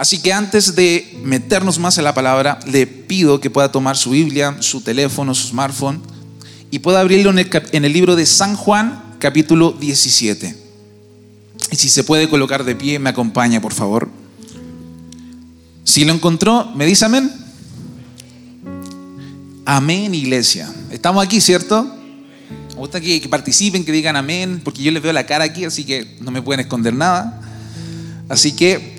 Así que antes de meternos más en la palabra, le pido que pueda tomar su Biblia, su teléfono, su smartphone y pueda abrirlo en el, libro de San Juan, capítulo 17. Y si se puede colocar de pie, me acompaña, por favor. Si lo encontró, ¿me dice amén? Amén, iglesia. Estamos aquí, ¿cierto? Me gusta que participen, que digan amén, porque yo les veo la cara aquí, así que no me pueden esconder nada. Así que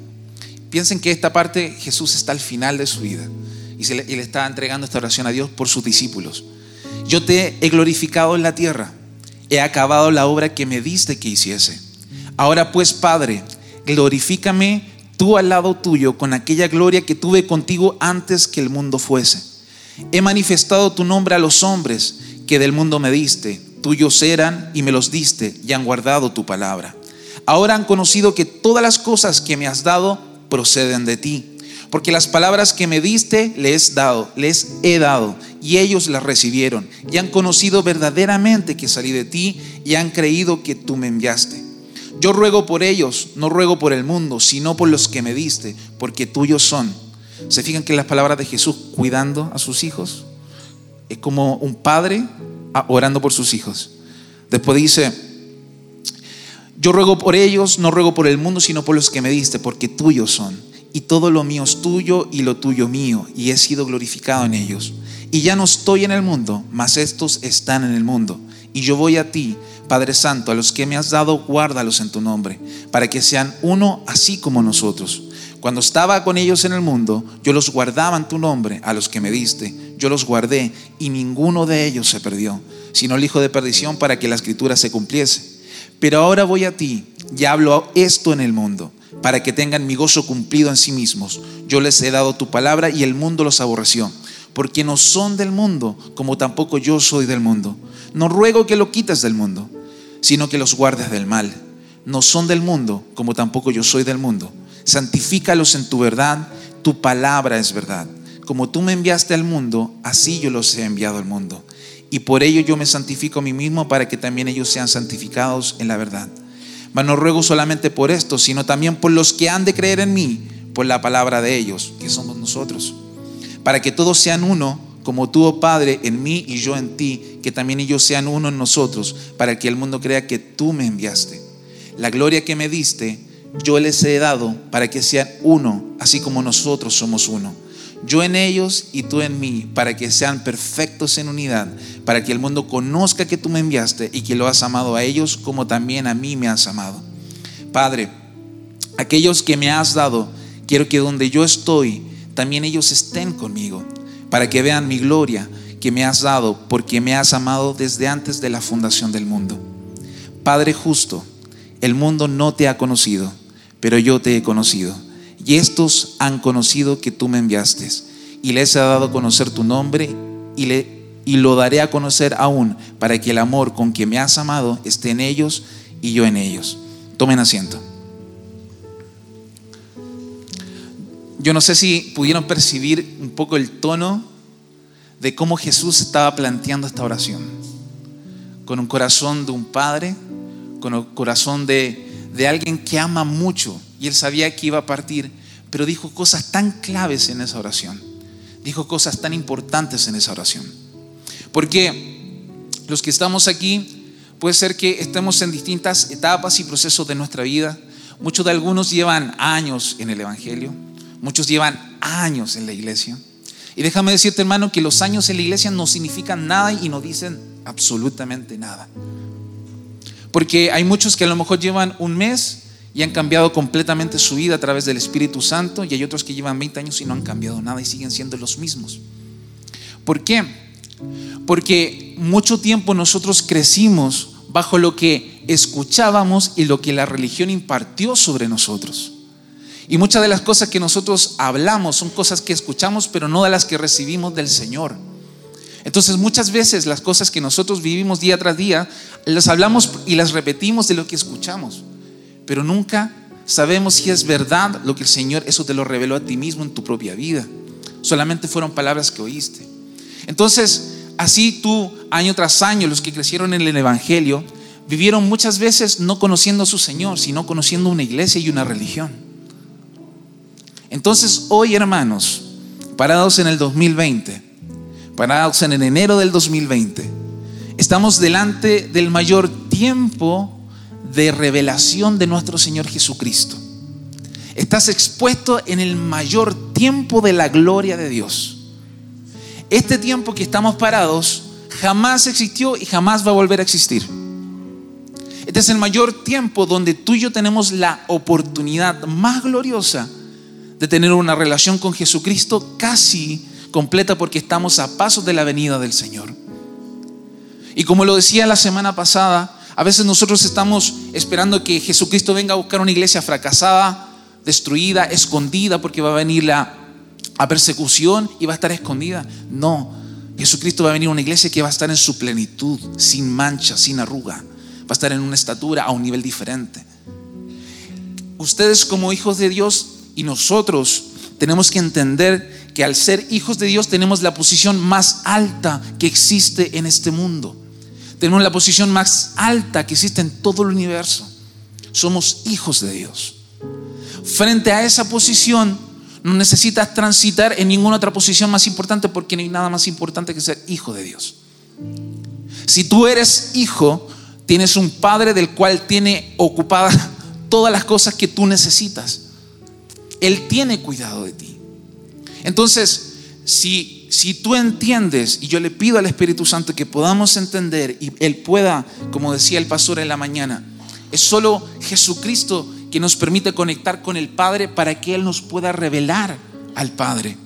Piensen que esta parte Jesús está al final de su vida y, le, y le está entregando esta oración a Dios por sus discípulos. Yo te he glorificado en la tierra, he acabado la obra que me diste que hiciese. Ahora pues, Padre, glorifícame tú al lado tuyo con aquella gloria que tuve contigo antes que el mundo fuese. He manifestado tu nombre a los hombres que del mundo me diste, tuyos eran y me los diste y han guardado tu palabra. Ahora han conocido que todas las cosas que me has dado proceden de ti. Porque las palabras que me diste les, dado, les he dado y ellos las recibieron y han conocido verdaderamente que salí de ti y han creído que tú me enviaste. Yo ruego por ellos, no ruego por el mundo, sino por los que me diste, porque tuyos son. ¿Se fijan que las palabras de Jesús cuidando a sus hijos? Es como un padre orando por sus hijos. Después dice, yo ruego por ellos, no ruego por el mundo, sino por los que me diste, porque tuyos son. Y todo lo mío es tuyo y lo tuyo mío, y he sido glorificado en ellos. Y ya no estoy en el mundo, mas estos están en el mundo. Y yo voy a ti, Padre Santo, a los que me has dado, guárdalos en tu nombre, para que sean uno así como nosotros. Cuando estaba con ellos en el mundo, yo los guardaba en tu nombre, a los que me diste, yo los guardé, y ninguno de ellos se perdió, sino el hijo de perdición para que la escritura se cumpliese. Pero ahora voy a ti y hablo esto en el mundo, para que tengan mi gozo cumplido en sí mismos. Yo les he dado tu palabra y el mundo los aborreció, porque no son del mundo, como tampoco yo soy del mundo. No ruego que lo quites del mundo, sino que los guardes del mal. No son del mundo, como tampoco yo soy del mundo. Santifícalos en tu verdad, tu palabra es verdad. Como tú me enviaste al mundo, así yo los he enviado al mundo y por ello yo me santifico a mí mismo para que también ellos sean santificados en la verdad. Mas no ruego solamente por esto, sino también por los que han de creer en mí, por la palabra de ellos, que somos nosotros, para que todos sean uno, como tú, oh Padre, en mí y yo en ti, que también ellos sean uno en nosotros, para que el mundo crea que tú me enviaste. La gloria que me diste, yo les he dado para que sean uno, así como nosotros somos uno yo en ellos y tú en mí, para que sean perfectos en unidad, para que el mundo conozca que tú me enviaste y que lo has amado a ellos como también a mí me has amado. Padre, aquellos que me has dado, quiero que donde yo estoy, también ellos estén conmigo, para que vean mi gloria que me has dado, porque me has amado desde antes de la fundación del mundo. Padre justo, el mundo no te ha conocido, pero yo te he conocido y estos han conocido que tú me enviaste. Y les he dado a conocer tu nombre y, le, y lo daré a conocer aún para que el amor con que me has amado esté en ellos y yo en ellos. Tomen asiento. Yo no sé si pudieron percibir un poco el tono de cómo Jesús estaba planteando esta oración. Con un corazón de un padre, con un corazón de, de alguien que ama mucho y él sabía que iba a partir, pero dijo cosas tan claves en esa oración. Dijo cosas tan importantes en esa oración. Porque los que estamos aquí, puede ser que estemos en distintas etapas y procesos de nuestra vida. Muchos de algunos llevan años en el Evangelio, muchos llevan años en la iglesia. Y déjame decirte, hermano, que los años en la iglesia no significan nada y no dicen absolutamente nada. Porque hay muchos que a lo mejor llevan un mes y han cambiado completamente su vida a través del Espíritu Santo y hay otros que llevan 20 años y no han cambiado nada y siguen siendo los mismos. ¿Por qué? Porque mucho tiempo nosotros crecimos bajo lo que escuchábamos y lo que la religión impartió sobre nosotros. Y muchas de las cosas que nosotros hablamos son cosas que escuchamos, pero no de las que recibimos del Señor. Entonces muchas veces las cosas que nosotros vivimos día tras día, las hablamos y las repetimos de lo que escuchamos, pero nunca sabemos si es verdad lo que el Señor, eso te lo reveló a ti mismo en tu propia vida. Solamente fueron palabras que oíste. Entonces, así tú, año tras año, los que crecieron en el Evangelio, vivieron muchas veces no conociendo a su Señor, sino conociendo una iglesia y una religión. Entonces, hoy, hermanos, parados en el 2020, parados en el enero del 2020, estamos delante del mayor tiempo de revelación de nuestro Señor Jesucristo. Estás expuesto en el mayor tiempo de la gloria de Dios. Este tiempo que estamos parados jamás existió y jamás va a volver a existir. Este es el mayor tiempo donde tú y yo tenemos la oportunidad más gloriosa de tener una relación con Jesucristo casi completa porque estamos a pasos de la venida del Señor. Y como lo decía la semana pasada, a veces nosotros estamos esperando que Jesucristo venga a buscar una iglesia fracasada, destruida, escondida, porque va a venir la persecución y va a estar escondida. No, Jesucristo va a venir a una iglesia que va a estar en su plenitud, sin mancha, sin arruga. Va a estar en una estatura a un nivel diferente. Ustedes como hijos de Dios y nosotros tenemos que entender que al ser hijos de Dios tenemos la posición más alta que existe en este mundo. Tenemos la posición más alta que existe en todo el universo. Somos hijos de Dios. Frente a esa posición, no necesitas transitar en ninguna otra posición más importante porque no hay nada más importante que ser hijo de Dios. Si tú eres hijo, tienes un padre del cual tiene ocupadas todas las cosas que tú necesitas. Él tiene cuidado de ti. Entonces, si si tú entiendes, y yo le pido al Espíritu Santo que podamos entender y Él pueda, como decía el pastor en la mañana, es solo Jesucristo que nos permite conectar con el Padre para que Él nos pueda revelar al Padre,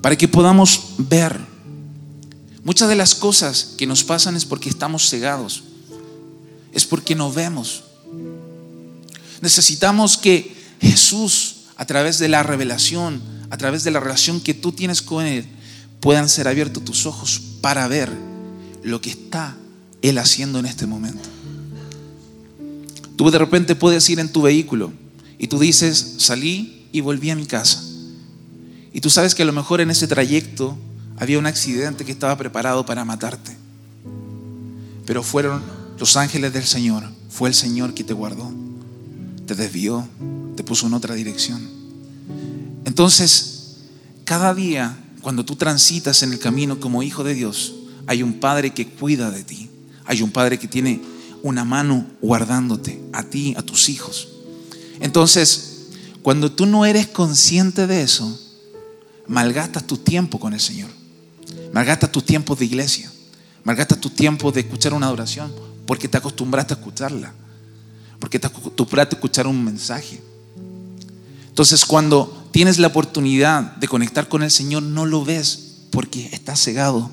para que podamos ver. Muchas de las cosas que nos pasan es porque estamos cegados, es porque no vemos. Necesitamos que Jesús, a través de la revelación, a través de la relación que tú tienes con Él, puedan ser abiertos tus ojos para ver lo que está Él haciendo en este momento. Tú de repente puedes ir en tu vehículo y tú dices, salí y volví a mi casa. Y tú sabes que a lo mejor en ese trayecto había un accidente que estaba preparado para matarte. Pero fueron los ángeles del Señor, fue el Señor que te guardó, te desvió, te puso en otra dirección. Entonces, cada día cuando tú transitas en el camino como hijo de Dios, hay un Padre que cuida de ti. Hay un Padre que tiene una mano guardándote, a ti, a tus hijos. Entonces, cuando tú no eres consciente de eso, malgastas tu tiempo con el Señor. Malgastas tu tiempo de iglesia. Malgastas tu tiempo de escuchar una adoración porque te acostumbraste a escucharla. Porque te acostumbraste a escuchar un mensaje. Entonces, cuando tienes la oportunidad de conectar con el Señor, no lo ves porque estás cegado,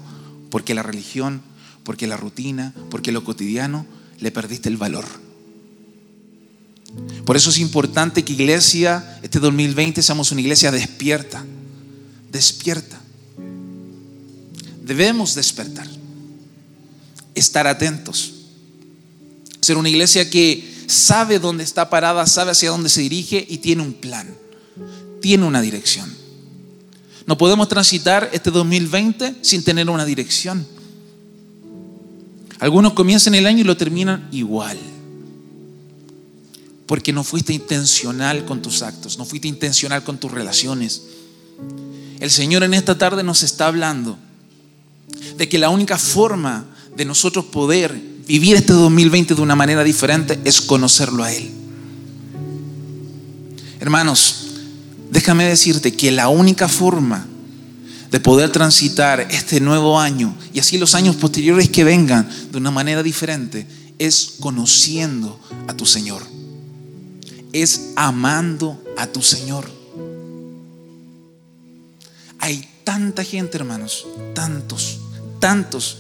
porque la religión, porque la rutina, porque lo cotidiano, le perdiste el valor. Por eso es importante que iglesia, este 2020, seamos una iglesia despierta, despierta. Debemos despertar, estar atentos, ser una iglesia que sabe dónde está parada, sabe hacia dónde se dirige y tiene un plan tiene una dirección. No podemos transitar este 2020 sin tener una dirección. Algunos comienzan el año y lo terminan igual. Porque no fuiste intencional con tus actos, no fuiste intencional con tus relaciones. El Señor en esta tarde nos está hablando de que la única forma de nosotros poder vivir este 2020 de una manera diferente es conocerlo a Él. Hermanos, déjame decirte que la única forma de poder transitar este nuevo año y así los años posteriores que vengan de una manera diferente es conociendo a tu Señor. Es amando a tu Señor. Hay tanta gente, hermanos, tantos, tantos,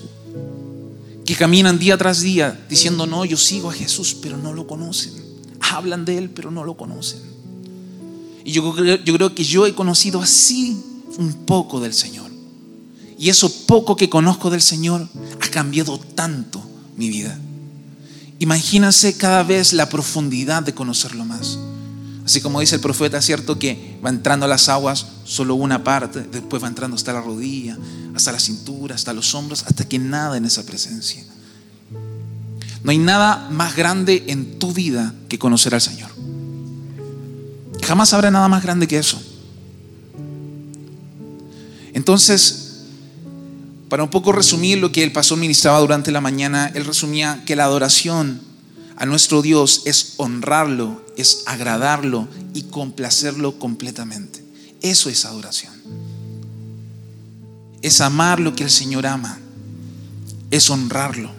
que caminan día tras día diciendo, no, yo sigo a Jesús, pero no lo conocen. Hablan de Él, pero no lo conocen. Y yo, yo creo que yo he conocido así un poco del Señor. Y eso poco que conozco del Señor ha cambiado tanto mi vida. Imagínense cada vez la profundidad de conocerlo más. Así como dice el profeta, cierto que va entrando a las aguas solo una parte, después va entrando hasta la rodilla, hasta la cintura, hasta los hombros, hasta que nada en esa presencia. No hay nada más grande en tu vida que conocer al Señor. Jamás habrá nada más grande que eso. Entonces, para un poco resumir lo que el pastor ministraba durante la mañana, él resumía que la adoración a nuestro Dios es honrarlo, es agradarlo y complacerlo completamente. Eso es adoración. Es amar lo que el Señor ama. Es honrarlo.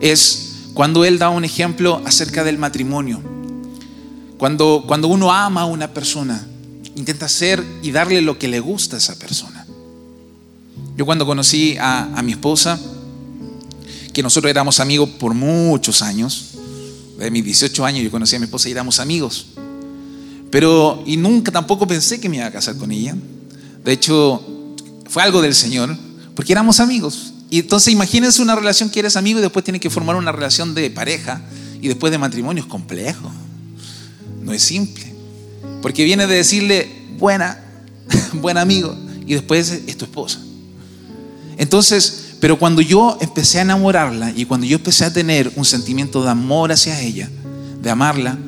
Es cuando Él da un ejemplo acerca del matrimonio. Cuando, uno ama a una persona, intenta hacer y darle lo que le gusta a esa persona. Yo cuando conocí a, a mi esposa, que nosotros éramos amigos por muchos años, de mis 18 años yo conocí a mi esposa y éramos amigos. Pero, y nunca tampoco pensé que me iba a casar con ella. De hecho, fue algo del Señor, porque éramos amigos. Y entonces imagínense una relación que eres amigo y después tienes que formar una relación de pareja y después de matrimonio. Es complejo. No es simple. Porque viene de decirle, buena, buen amigo, y después es tu esposa. Entonces, pero cuando yo empecé a enamorarla y cuando yo empecé a tener un sentimiento de amor hacia ella, de amarla,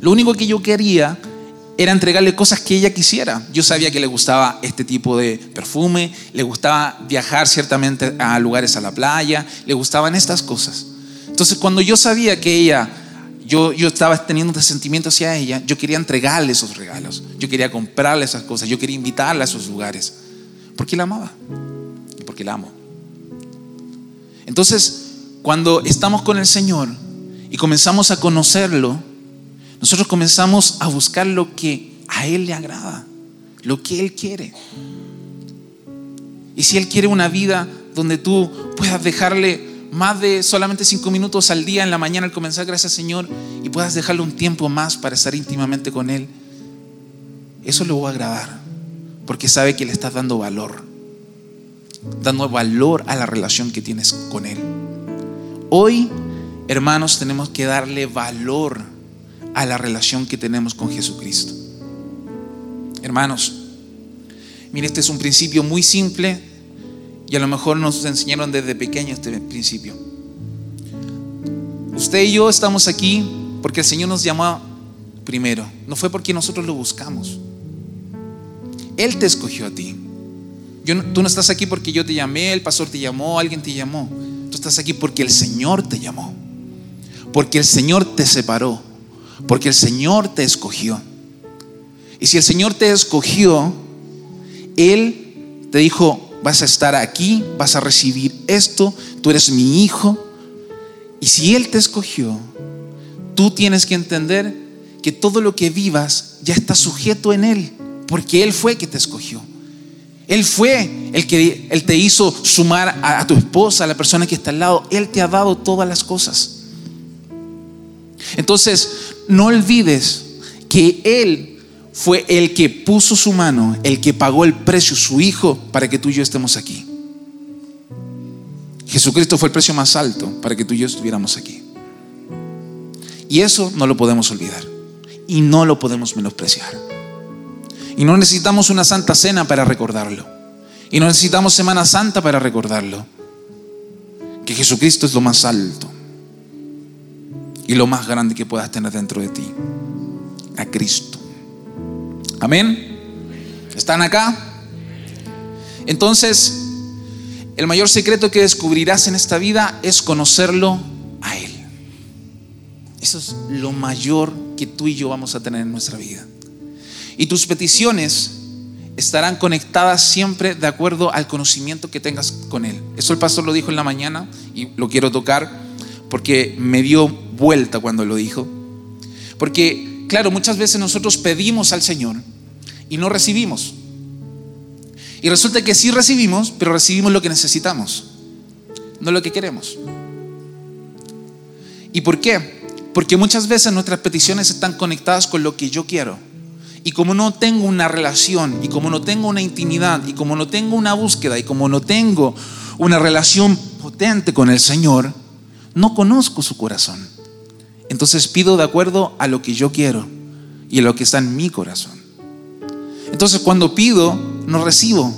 lo único que yo quería era entregarle cosas que ella quisiera. Yo sabía que le gustaba este tipo de perfume, le gustaba viajar ciertamente a lugares a la playa, le gustaban estas cosas. Entonces cuando yo sabía que ella, yo, yo estaba teniendo este sentimiento hacia ella, yo quería entregarle esos regalos, yo quería comprarle esas cosas, yo quería invitarla a esos lugares, porque la amaba. Y porque la amo. Entonces, cuando estamos con el Señor y comenzamos a conocerlo, nosotros comenzamos a buscar lo que a Él le agrada, lo que Él quiere. Y si Él quiere una vida donde tú puedas dejarle más de solamente cinco minutos al día en la mañana al comenzar, gracias Señor, y puedas dejarle un tiempo más para estar íntimamente con Él, eso le va a agradar, porque sabe que le estás dando valor, dando valor a la relación que tienes con Él. Hoy, hermanos, tenemos que darle valor a la relación que tenemos con Jesucristo. Hermanos, mire, este es un principio muy simple y a lo mejor nos enseñaron desde pequeño este principio. Usted y yo estamos aquí porque el Señor nos llamó primero, no fue porque nosotros lo buscamos. Él te escogió a ti. tú no estás aquí porque yo te llamé, el pastor te llamó, alguien te llamó. Tú estás aquí porque el Señor te llamó. Porque el Señor te separó porque el Señor te escogió. Y si el Señor te escogió, Él te dijo, vas a estar aquí, vas a recibir esto, tú eres mi hijo. Y si Él te escogió, tú tienes que entender que todo lo que vivas ya está sujeto en Él, porque Él fue que te escogió. Él fue el que Él te hizo sumar a, a tu esposa, a la persona que está al lado. Él te ha dado todas las cosas. Entonces, no olvides que Él fue el que puso su mano, el que pagó el precio, su Hijo, para que tú y yo estemos aquí. Jesucristo fue el precio más alto para que tú y yo estuviéramos aquí. Y eso no lo podemos olvidar. Y no lo podemos menospreciar. Y no necesitamos una santa cena para recordarlo. Y no necesitamos Semana Santa para recordarlo. Que Jesucristo es lo más alto y lo más grande que puedas tener dentro de ti, a Cristo. Amén. ¿Están acá? Entonces, el mayor secreto que descubrirás en esta vida es conocerlo a Él. Eso es lo mayor que tú y yo vamos a tener en nuestra vida. Y tus peticiones estarán conectadas siempre de acuerdo al conocimiento que tengas con Él. Eso el pastor lo dijo en la mañana y lo quiero tocar porque me dio vuelta cuando lo dijo. Porque, claro, muchas veces nosotros pedimos al Señor y no recibimos. Y resulta que sí recibimos, pero recibimos lo que necesitamos, no lo que queremos. ¿Y por qué? Porque muchas veces nuestras peticiones están conectadas con lo que yo quiero. Y como no tengo una relación, y como no tengo una intimidad, y como no tengo una búsqueda, y como no tengo una relación potente con el Señor, no conozco su corazón. Entonces pido de acuerdo a lo que yo quiero y a lo que está en mi corazón. Entonces cuando pido, no recibo,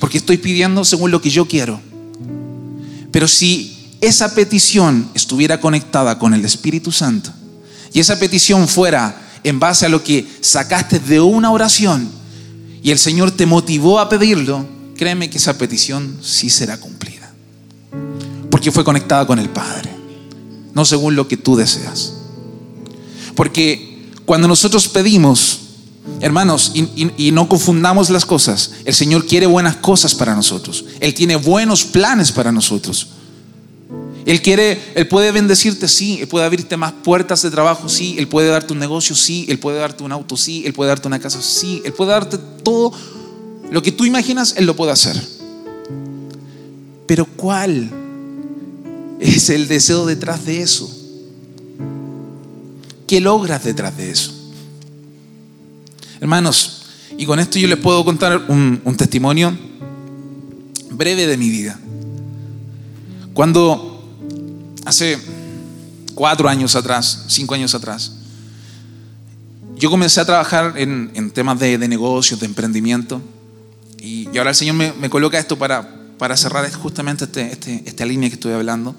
porque estoy pidiendo según lo que yo quiero. Pero si esa petición estuviera conectada con el Espíritu Santo y esa petición fuera en base a lo que sacaste de una oración y el Señor te motivó a pedirlo, créeme que esa petición sí será cumplida. Porque fue conectada con el Padre, no según lo que tú deseas. Porque cuando nosotros pedimos, hermanos, y, no confundamos las cosas, el Señor quiere buenas cosas para nosotros. Él tiene buenos planes para nosotros. Él quiere, Él puede bendecirte, sí, Él puede abrirte más puertas de trabajo, sí, Él puede darte un negocio, sí, Él puede darte un auto, sí, Él puede darte una casa, sí, Él puede darte todo lo que tú imaginas, Él lo puede hacer. Pero ¿cuál es el deseo detrás de eso? ¿Qué logras detrás de eso? Hermanos, y con esto yo les puedo contar un, testimonio breve de mi vida. Cuando hace cuatro años atrás, cinco años atrás, yo comencé a trabajar en, temas de, negocios, de emprendimiento, y, ahora el Señor me, coloca esto para, para cerrar justamente este, este, esta línea que estoy hablando.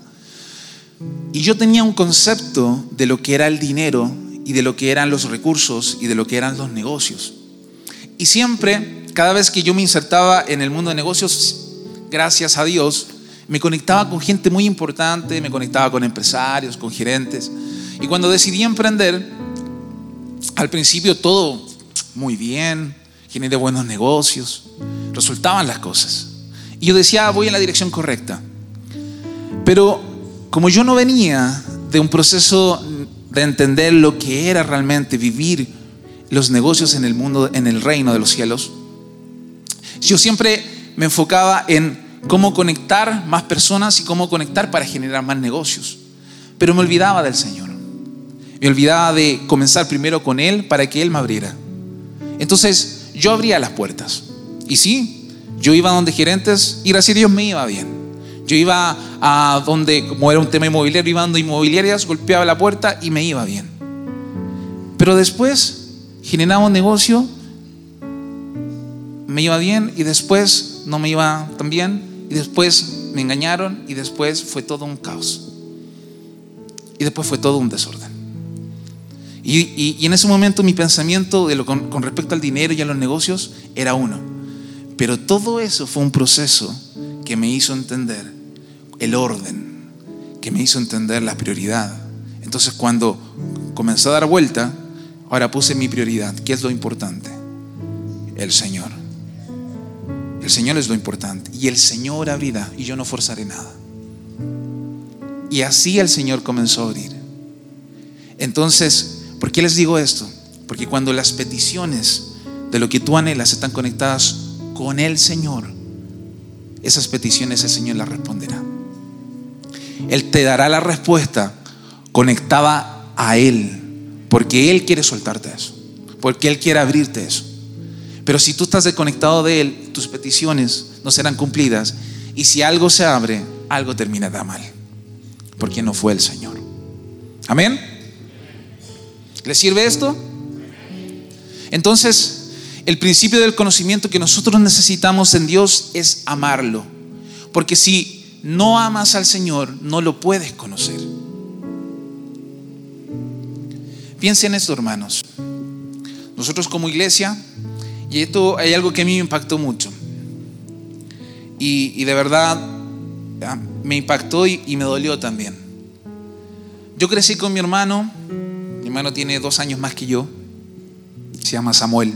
Y yo tenía un concepto de lo que era el dinero y de lo que eran los recursos y de lo que eran los negocios. Y siempre, cada vez que yo me insertaba en el mundo de negocios, gracias a Dios, me conectaba con gente muy importante, me conectaba con empresarios, con gerentes. Y cuando decidí emprender, al principio todo muy bien, generé buenos negocios, resultaban las cosas. Y yo decía, ah, voy en la dirección correcta. Pero como yo no venía de un proceso de entender lo que era realmente vivir los negocios en el mundo, en el reino de los cielos, yo siempre me enfocaba en cómo conectar más personas y cómo conectar para generar más negocios. Pero me olvidaba del Señor. Me olvidaba de comenzar primero con Él para que Él me abriera. Entonces yo abría las puertas. Y sí, yo iba donde gerentes y gracias a Dios me iba bien. Yo iba a donde, como era un tema inmobiliario, iba a donde inmobiliarias, golpeaba la puerta y me iba bien. Pero después generaba un negocio, me iba bien y después no me iba tan bien y después me engañaron y después fue todo un caos. Y después fue todo un desorden. Y, en ese momento mi pensamiento de lo, con respecto al dinero y a los negocios era uno. Pero todo eso fue un proceso que me hizo entender el orden, que me hizo entender la prioridad. Entonces cuando comenzó a dar vuelta, ahora puse mi prioridad. ¿Qué es lo importante? El Señor. El Señor es lo importante. Y el Señor abrirá y yo no forzaré nada. Y así el Señor comenzó a abrir. Entonces, ¿por qué les digo esto? Porque cuando las peticiones de lo que tú anhelas están conectadas con el Señor, esas peticiones el Señor las responderá. Él te dará la respuesta conectada a Él, porque Él quiere soltarte eso, porque Él quiere abrirte eso. Pero si tú estás desconectado de Él, tus peticiones no serán cumplidas. Y si algo se abre, algo terminará mal. Porque no fue el Señor. Amén. ¿Le sirve esto? Entonces, el principio del conocimiento que nosotros necesitamos en Dios es amarlo. Porque si no amas al Señor, no lo puedes conocer. Piensen en esto, hermanos. Nosotros como iglesia y esto hay algo que a mí me impactó mucho. Y, de verdad me impactó y, me dolió también. Yo crecí con mi hermano. Mi hermano tiene dos años más que yo. Se llama Samuel.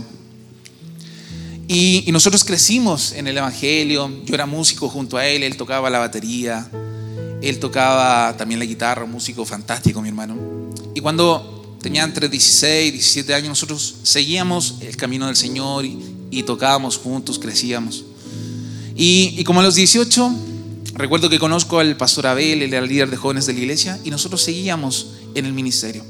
Y, y, nosotros crecimos en el Evangelio. Yo era músico junto a él. Él tocaba la batería. Él tocaba también la guitarra. Un músico fantástico, mi hermano. Y cuando tenía entre 16 y 17 años, nosotros seguíamos el camino del Señor y, tocábamos juntos, crecíamos. Y, como a los 18, recuerdo que conozco al pastor Abel, él era el líder de jóvenes de la iglesia, y nosotros seguíamos en el ministerio.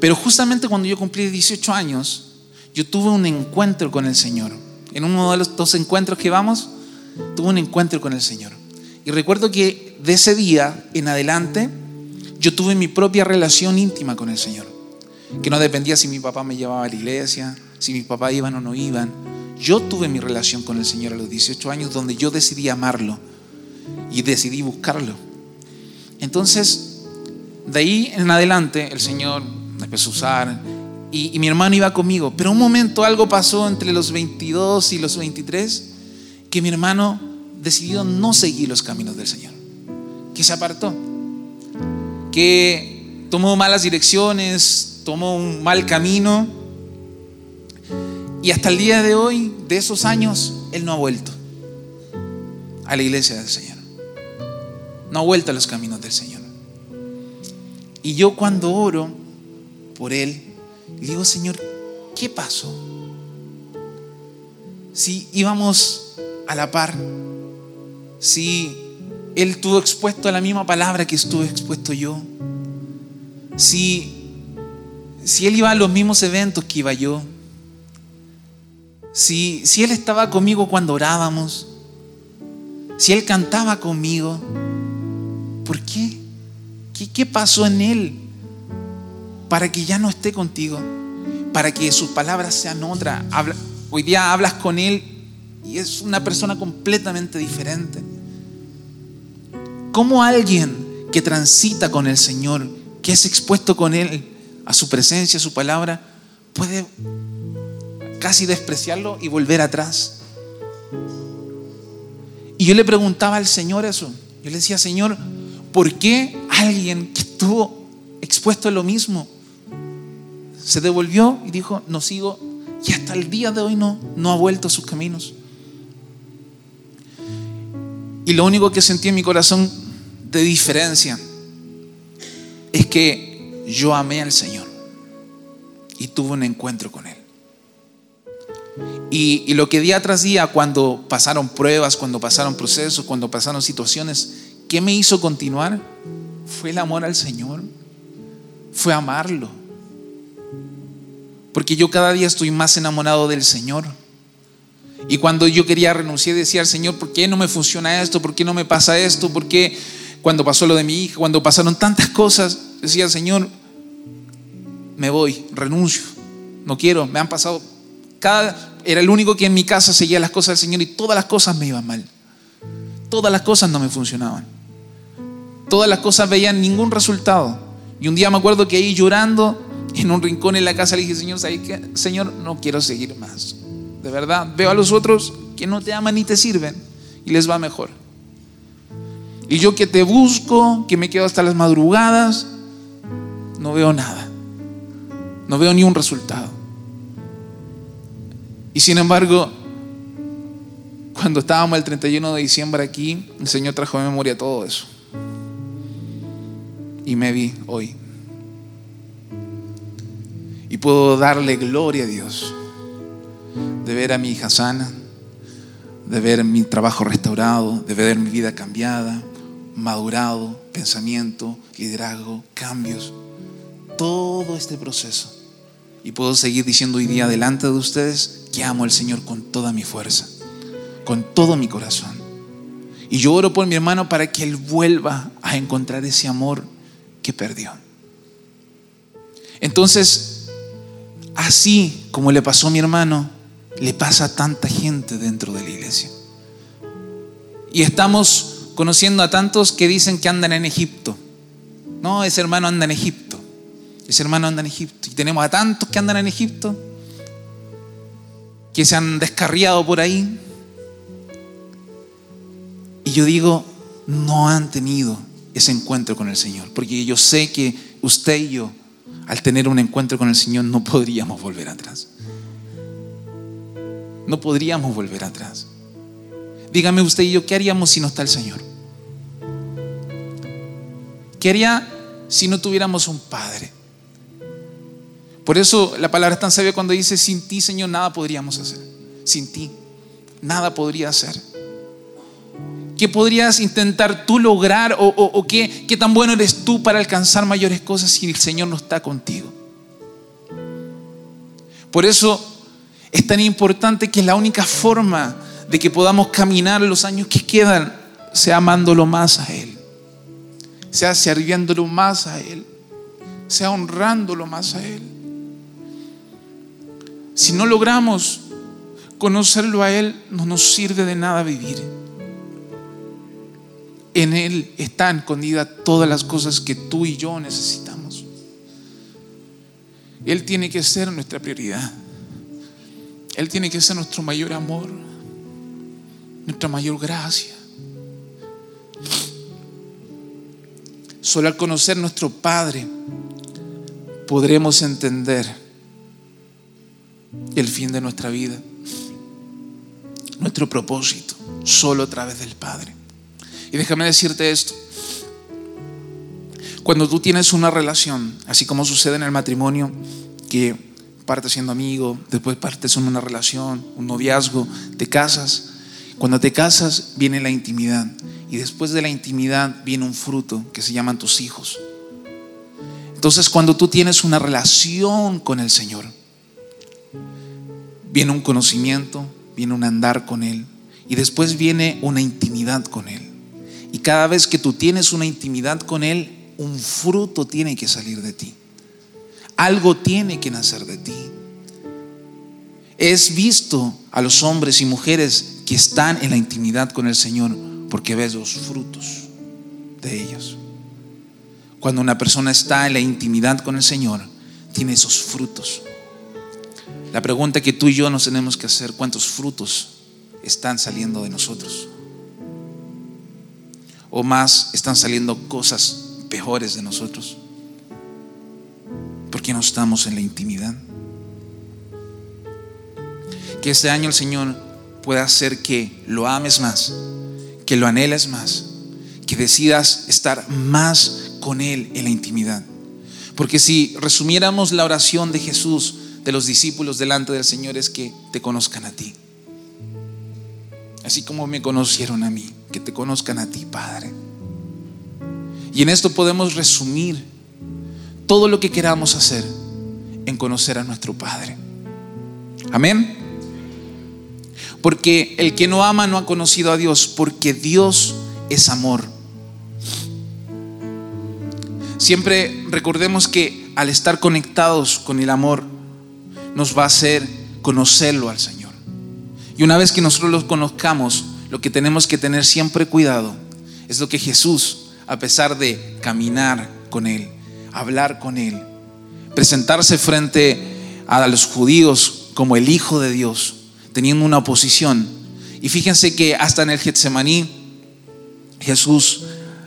Pero justamente cuando yo cumplí 18 años, yo tuve un encuentro con el Señor. En uno de los dos encuentros que vamos, tuve un encuentro con el Señor. Y recuerdo que de ese día en adelante, yo tuve mi propia relación íntima con el Señor. Que no dependía si mi papá me llevaba a la iglesia, si mis papás iban o no iban. Yo tuve mi relación con el Señor a los 18 años donde yo decidí amarlo y decidí buscarlo. Entonces, de ahí en adelante el Señor me empezó a usar y, mi hermano iba conmigo. Pero un momento algo pasó entre los 22 y los 23 que mi hermano decidió no seguir los caminos del Señor, que se apartó, que tomó malas direcciones, tomó un mal camino y hasta el día de hoy, de esos años, él no ha vuelto a la iglesia del Señor. No ha vuelto a los caminos del Señor. Y yo cuando oro por él, digo, Señor, ¿qué pasó? Si íbamos a la par, si él estuvo expuesto a la misma palabra que estuve expuesto yo, si, si él iba a los mismos eventos que iba yo, si, si él estaba conmigo cuando orábamos, si él cantaba conmigo, ¿por qué? ¿Qué, qué pasó en él para que ya no esté contigo? Para que sus palabras sean otras. hoy día hablas con él y es una persona completamente diferente. ¿Cómo alguien que transita con el Señor, que es expuesto con Él a su presencia, a su palabra, puede casi despreciarlo y volver atrás? Y yo le preguntaba al Señor eso. Yo le decía, Señor, ¿por qué alguien que estuvo expuesto a lo mismo se devolvió y dijo, no sigo, y hasta el día de hoy no, no ha vuelto a sus caminos? Y lo único que sentí en mi corazón de diferencia es que yo amé al Señor y tuve un encuentro con Él. Y, y, lo que día tras día, cuando pasaron pruebas, cuando pasaron procesos, cuando pasaron situaciones, ¿qué me hizo continuar? Fue el amor al Señor, fue amarlo. Porque yo cada día estoy más enamorado del Señor. Y cuando yo quería renunciar, decía al Señor, ¿por qué no me funciona esto? ¿Por qué no me pasa esto? ¿Por qué cuando pasó lo de mi hija, cuando pasaron tantas cosas, decía al Señor, me voy, renuncio, no quiero, me han pasado, cada, era el único que en mi casa seguía las cosas del Señor y todas las cosas me iban mal. Todas las cosas no me funcionaban. Todas las cosas veían ningún resultado. Y un día me acuerdo que ahí llorando en un rincón en la casa le dije, Señor, ¿sabes qué? Señor, no quiero seguir más. De verdad, veo a los otros que no te aman ni te sirven y les va mejor. Y yo que te busco, que me quedo hasta las madrugadas, no veo nada. No veo ni un resultado. Y sin embargo, cuando estábamos el 31 de diciembre aquí, el Señor trajo a memoria todo eso. Y me vi hoy. Y puedo darle gloria a Dios de ver a mi hija sana, de ver mi trabajo restaurado, de ver mi vida cambiada, madurado, pensamiento, liderazgo, cambios, todo este proceso. Y puedo seguir diciendo hoy día delante de ustedes que amo al Señor con toda mi fuerza, con todo mi corazón. Y yo oro por mi hermano para que él vuelva a encontrar ese amor que perdió. Entonces, así como le pasó a mi hermano, le pasa a tanta gente dentro de la iglesia. Y estamos conociendo a tantos que dicen que andan en Egipto. No, ese hermano anda en Egipto. Ese hermano anda en Egipto. Y tenemos a tantos que andan en Egipto, que se han descarriado por ahí. Y yo digo, no han tenido ese encuentro con el Señor. Porque yo sé que usted y yo, al tener un encuentro con el Señor, no podríamos volver atrás. No podríamos volver atrás. Dígame usted y yo, ¿qué haríamos si no está el Señor? ¿Qué haría si no tuviéramos un Padre? Por eso la palabra es tan sabia cuando dice, sin ti, Señor, nada podríamos hacer. Sin ti, nada podría hacer. ¿Qué podrías intentar tú lograr o, qué, qué tan bueno eres tú para alcanzar mayores cosas si el Señor no está contigo? Por eso Es tan importante que la única forma de que podamos caminar los años que quedan sea amándolo más a Él, sea sirviéndolo más a Él, sea honrándolo más a Él. Si no logramos conocerlo a Él, no nos sirve de nada vivir. En Él están escondidas todas las cosas que tú y yo necesitamos. Él tiene que ser nuestra prioridad. Él tiene que ser nuestro mayor amor, nuestra mayor gracia. Solo al conocer nuestro Padre podremos entender el fin de nuestra vida, nuestro propósito, solo a través del Padre. Y déjame decirte esto. Cuando tú tienes una relación, así como sucede en el matrimonio, que partes siendo amigo, después partes en una relación, un noviazgo, te casas. Cuando te casas viene la intimidad y después de la intimidad viene un fruto que se llaman tus hijos. Entonces cuando tú tienes una relación con el Señor, viene un conocimiento, viene un andar con Él y después viene una intimidad con Él. Y cada vez que tú tienes una intimidad con Él, un fruto tiene que salir de ti. Algo tiene que nacer de ti. Es visto a los hombres y mujeres que están en la intimidad con el Señor porque ves los frutos de ellos. Cuando una persona está en la intimidad con el Señor, tiene esos frutos. La pregunta que tú y yo nos tenemos que hacer, ¿cuántos frutos están saliendo de nosotros? O más están saliendo cosas peores de nosotros. Porque no estamos en la intimidad. Que este año el Señor pueda hacer que lo ames más, que lo anheles más, que decidas estar más con Él en la intimidad. Porque si resumiéramos la oración de Jesús, de los discípulos delante del Señor, es que te conozcan a ti. Así como me conocieron a mí que te conozcan a ti, Padre. Y en esto podemos resumir todo lo que queramos hacer en conocer a nuestro Padre. Amén. Porque el que no ama no ha conocido a Dios, porque Dios es amor. Siempre recordemos que al estar conectados con el amor, nos va a hacer conocerlo al Señor. Y una vez que nosotros lo conozcamos, lo que tenemos que tener siempre cuidado es lo que Jesús, a pesar de caminar con Él, hablar con Él, presentarse frente a los judíos como el Hijo de Dios, teniendo una oposición. Y fíjense que hasta en el Getsemaní, Jesús,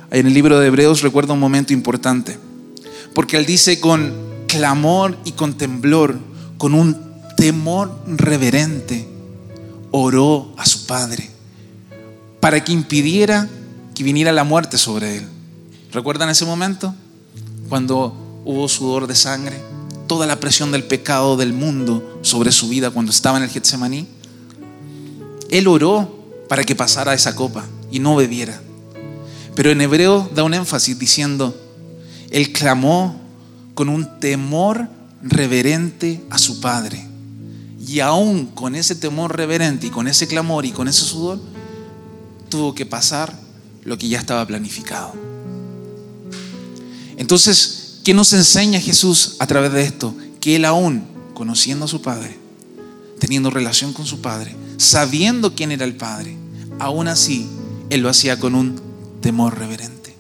en el libro de Hebreos, recuerda un momento importante, porque Él dice con clamor y con temblor, con un temor reverente, oró a su Padre para que impidiera que viniera la muerte sobre él. ¿Recuerdan ese momento? Cuando hubo sudor de sangre, toda la presión del pecado del mundo sobre su vida cuando estaba en el Getsemaní. Él oró para que pasara esa copa y no bebiera. Pero en hebreo da un énfasis diciendo, él clamó con un temor reverente a su Padre. Y aún con ese temor reverente y con ese clamor y con ese sudor, tuvo que pasar lo que ya estaba planificado. Entonces, ¿qué nos enseña Jesús a través de esto? Que Él aún, conociendo a su Padre, teniendo relación con su Padre, sabiendo quién era el Padre, aún así, Él lo hacía con un temor reverente.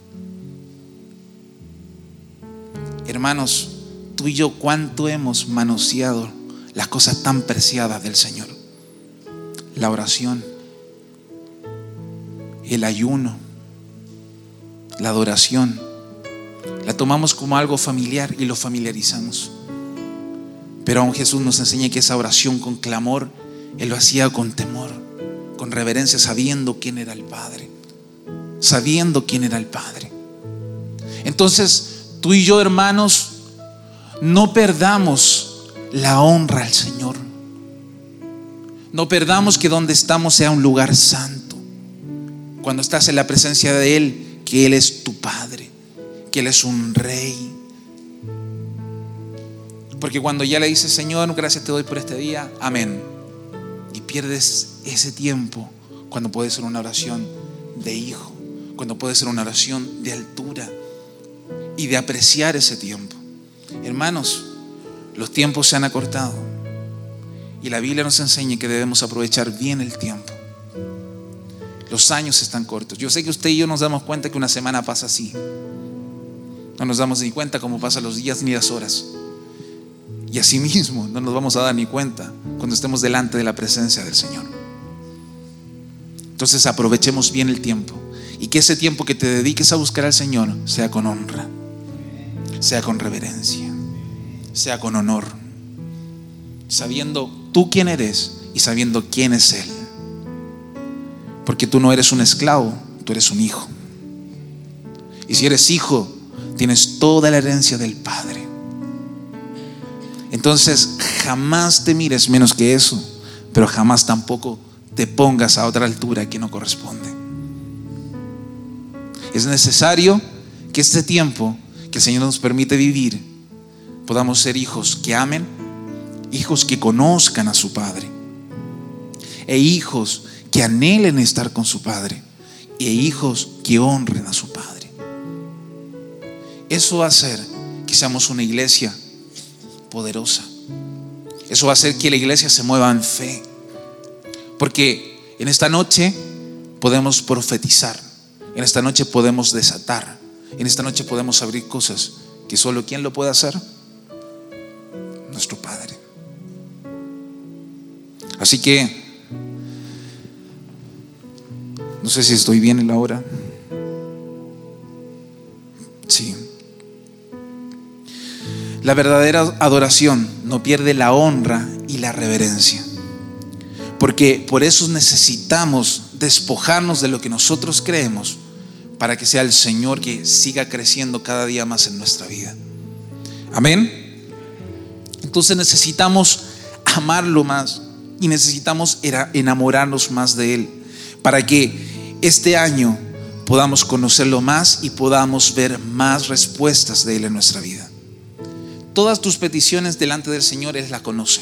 Hermanos, tú y yo cuánto hemos manoseado las cosas tan preciadas del Señor. La oración, el ayuno, la adoración, la tomamos como algo familiar y lo familiarizamos. Pero aún Jesús nos enseña que esa oración con clamor, Él lo hacía con temor, con reverencia, sabiendo quién era el Padre. Sabiendo quién era el Padre. Entonces, tú y yo, hermanos, no perdamos la honra al Señor. No perdamos que donde estamos sea un lugar santo cuando estás en la presencia de Él, que Él es tu Padre, que Él es un rey. Porque cuando ya le dices, Señor, gracias te doy por este día, amén. pierdes ese tiempo cuando puede ser una oración de hijo, cuando puede ser una oración de altura y de apreciar ese tiempo. Hermanos, los tiempos se han acortado y la Biblia nos enseña que debemos aprovechar bien el tiempo. Los años están cortos. Yo sé que usted y yo nos damos cuenta que una semana pasa así. No nos damos ni cuenta cómo pasan los días ni las horas. Y así mismo no nos vamos a dar ni cuenta cuando estemos delante de la presencia del Señor. Entonces aprovechemos bien el tiempo y que ese tiempo que te dediques a buscar al Señor sea con honra, sea con reverencia, sea con honor, sabiendo tú quién eres y sabiendo quién es Él. Porque tú no eres un esclavo, tú eres un hijo. Y si eres hijo, tienes toda la herencia del Padre. Entonces jamás te mires menos que eso, pero jamás tampoco te pongas a otra altura que no corresponde. Es necesario que este tiempo que el Señor nos permite vivir, podamos ser hijos que amen, hijos que conozcan a su Padre, e hijos que anhelen estar con su Padre, e hijos que honren a su Padre. Eso va a hacer que seamos una iglesia poderosa. Eso va a hacer que la iglesia se mueva en fe. Porque en esta noche podemos profetizar. En esta noche podemos desatar. En esta noche podemos abrir cosas que solo quien lo puede hacer, nuestro Padre. Así que, no sé si estoy bien en la hora. Sí. La verdadera adoración no pierde la honra y la reverencia. Porque por eso necesitamos despojarnos de lo que nosotros creemos para que sea el Señor que siga creciendo cada día más en nuestra vida. Amén. Entonces necesitamos amarlo más y necesitamos enamorarnos más de Él para que este año podamos conocerlo más y podamos ver más respuestas de Él en nuestra vida. Todas tus peticiones delante del Señor Él las conoce.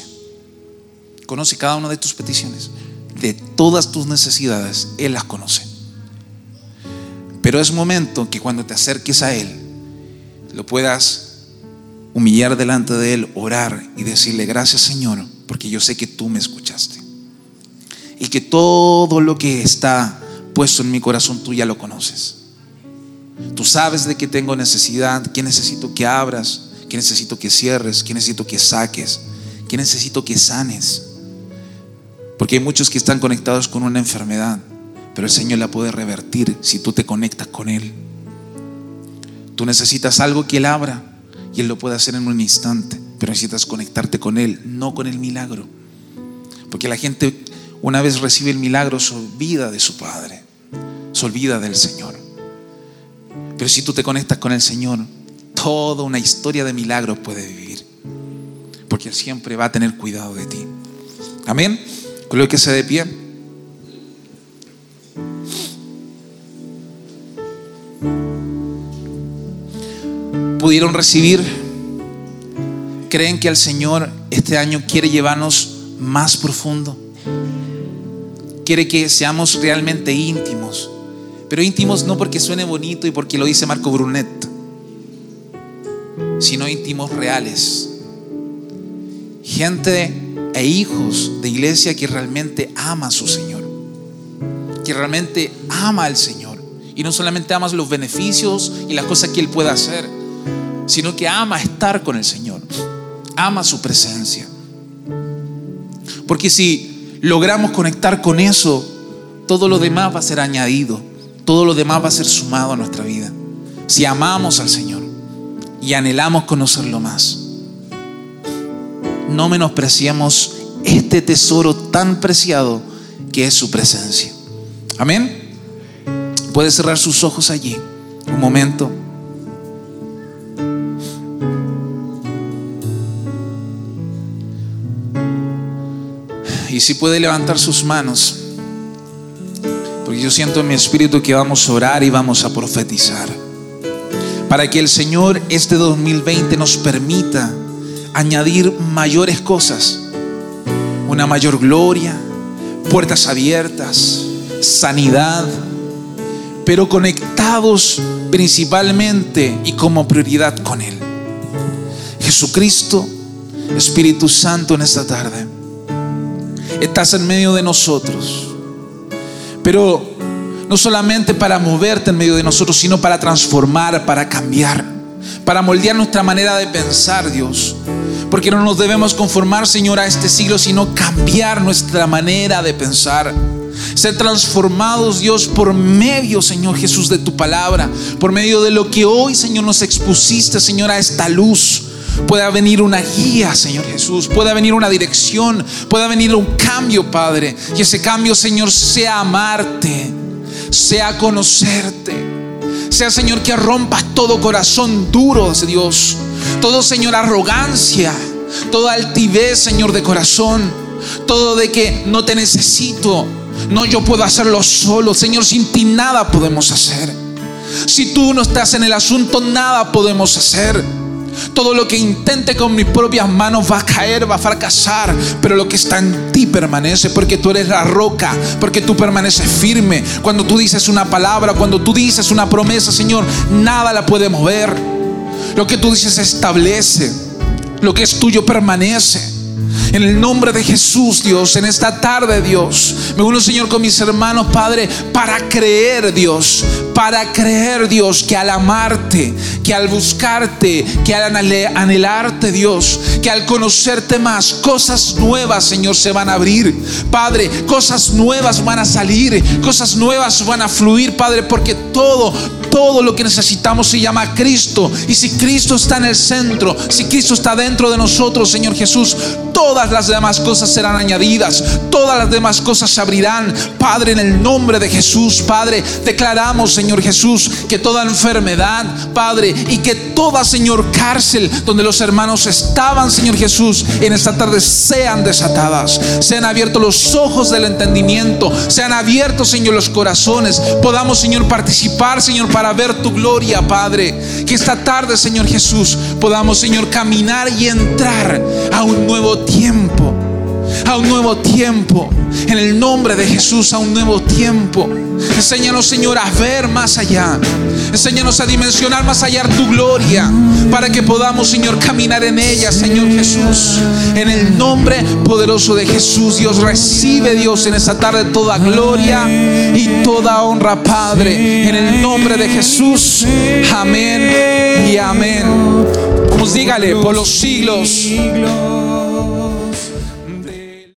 Conoce cada una de tus peticiones. De todas tus necesidades Él las conoce. Pero es momento que cuando te acerques a Él, lo puedas humillar delante de Él, orar y decirle, gracias Señor, porque yo sé que tú me escuchaste. Y que todo lo que está puesto en mi corazón tú ya lo conoces. Tú sabes de que tengo necesidad, que necesito que abras, que necesito que cierres, que necesito que saques, que necesito que sanes. Porque hay muchos que están conectados con una enfermedad, pero el Señor la puede revertir si tú te conectas con Él. Tú necesitas algo que Él abra y Él lo puede hacer en un instante, pero necesitas conectarte con Él, no con el milagro. Porque la gente una vez recibe el milagro se olvida de su Padre, olvida del Señor. Pero si tú te conectas con el Señor, toda una historia de milagros puede vivir. Porque Él siempre va a tener cuidado de ti. Amén. Creo que se de pie. ¿Pudieron recibir? ¿Creen que el Señor este año quiere llevarnos más profundo? Quiere que seamos realmente íntimos. Pero íntimos no porque suene bonito y porque lo dice Marco Brunet sino íntimos reales. Gente e hijos de iglesia que realmente ama a su Señor, que realmente ama al Señor. Y no solamente ama los beneficios y las cosas que Él puede hacer, sino que ama estar con el Señor, ama su presencia. Porque si logramos conectar con eso, todo lo demás va a ser añadido, todo lo demás va a ser sumado a nuestra vida. Si amamos al Señor y anhelamos conocerlo más. No menospreciemos este tesoro tan preciado que es su presencia. Amén. Puede cerrar sus ojos allí un momento. Y si puede levantar sus manos, yo siento en mi espíritu que vamos a orar y vamos a profetizar. Para que el Señor este 2020 nos permita añadir mayores cosas, una mayor gloria, puertas abiertas, sanidad, pero conectados principalmente y como prioridad con Él. Jesucristo, Espíritu Santo en esta tarde, estás en medio de nosotros, pero no solamente para moverte en medio de nosotros, sino para transformar, para cambiar, para moldear nuestra manera de pensar, Dios. Porque no nos debemos conformar, Señor, a este siglo, sino cambiar nuestra manera de pensar. Ser transformados, Dios, por medio, Señor Jesús, de tu palabra. Por medio de lo que hoy, Señor, nos expusiste, Señor, a esta luz. Pueda venir una guía, Señor Jesús. Pueda venir una dirección. Pueda venir un cambio, Padre. Y ese cambio, Señor, sea amarte. Sea conocerte. Sea, Señor, que rompas todo corazón duro, Dios todo, Señor, arrogancia, toda altivez, Señor, de corazón, todo de que no te necesito, no yo puedo hacerlo solo, Señor, sin ti nada podemos hacer. Si tú no estás en el asunto, nada podemos hacer. Todo lo que intente con mis propias manos va a caer, va a fracasar, pero lo que está en ti permanece porque tú eres la roca, porque tú permaneces firme. Cuando tú dices una palabra, cuando tú dices una promesa, Señor, nada la puede mover. Lo que tú dices establece. Lo que es tuyo permanece. En el nombre de Jesús, Dios, en esta tarde, Dios, me uno, Señor, con mis hermanos, Padre, para creer, Dios, para creer, Dios, que al amarte, que al buscarte, que al anhelarte, Dios, que al conocerte más, cosas nuevas, Señor, se van a abrir. Padre, cosas nuevas van a salir, cosas nuevas van a fluir, Padre, porque todo, todo lo que necesitamos se llama Cristo. Y si Cristo está en el centro, si Cristo está dentro de nosotros, Señor Jesús, todas las demás cosas serán añadidas, todas las demás cosas se abrirán. Padre, en el nombre de Jesús, Padre, declaramos, Señor Jesús, que toda enfermedad, Padre, y que toda, Señor, cárcel donde los hermanos estaban, Señor Jesús, en esta tarde sean desatadas, sean abiertos los ojos del entendimiento, sean abiertos, Señor, los corazones, podamos, Señor, participar, Señor, para ver tu gloria, Padre. Que esta tarde, Señor Jesús, podamos, Señor, caminar y entrar a un nuevo tiempo. A un nuevo tiempo. En el nombre de Jesús, a un nuevo tiempo. Enséñanos, Señor, a ver más allá. Enséñanos a dimensionar más allá tu gloria. Para que podamos, Señor, caminar en ella, Señor Jesús. En el nombre poderoso de Jesús, Dios recibe, Dios, en esta tarde toda gloria y toda honra, Padre. En el nombre de Jesús. Amén y amén. Pues dígale por los siglos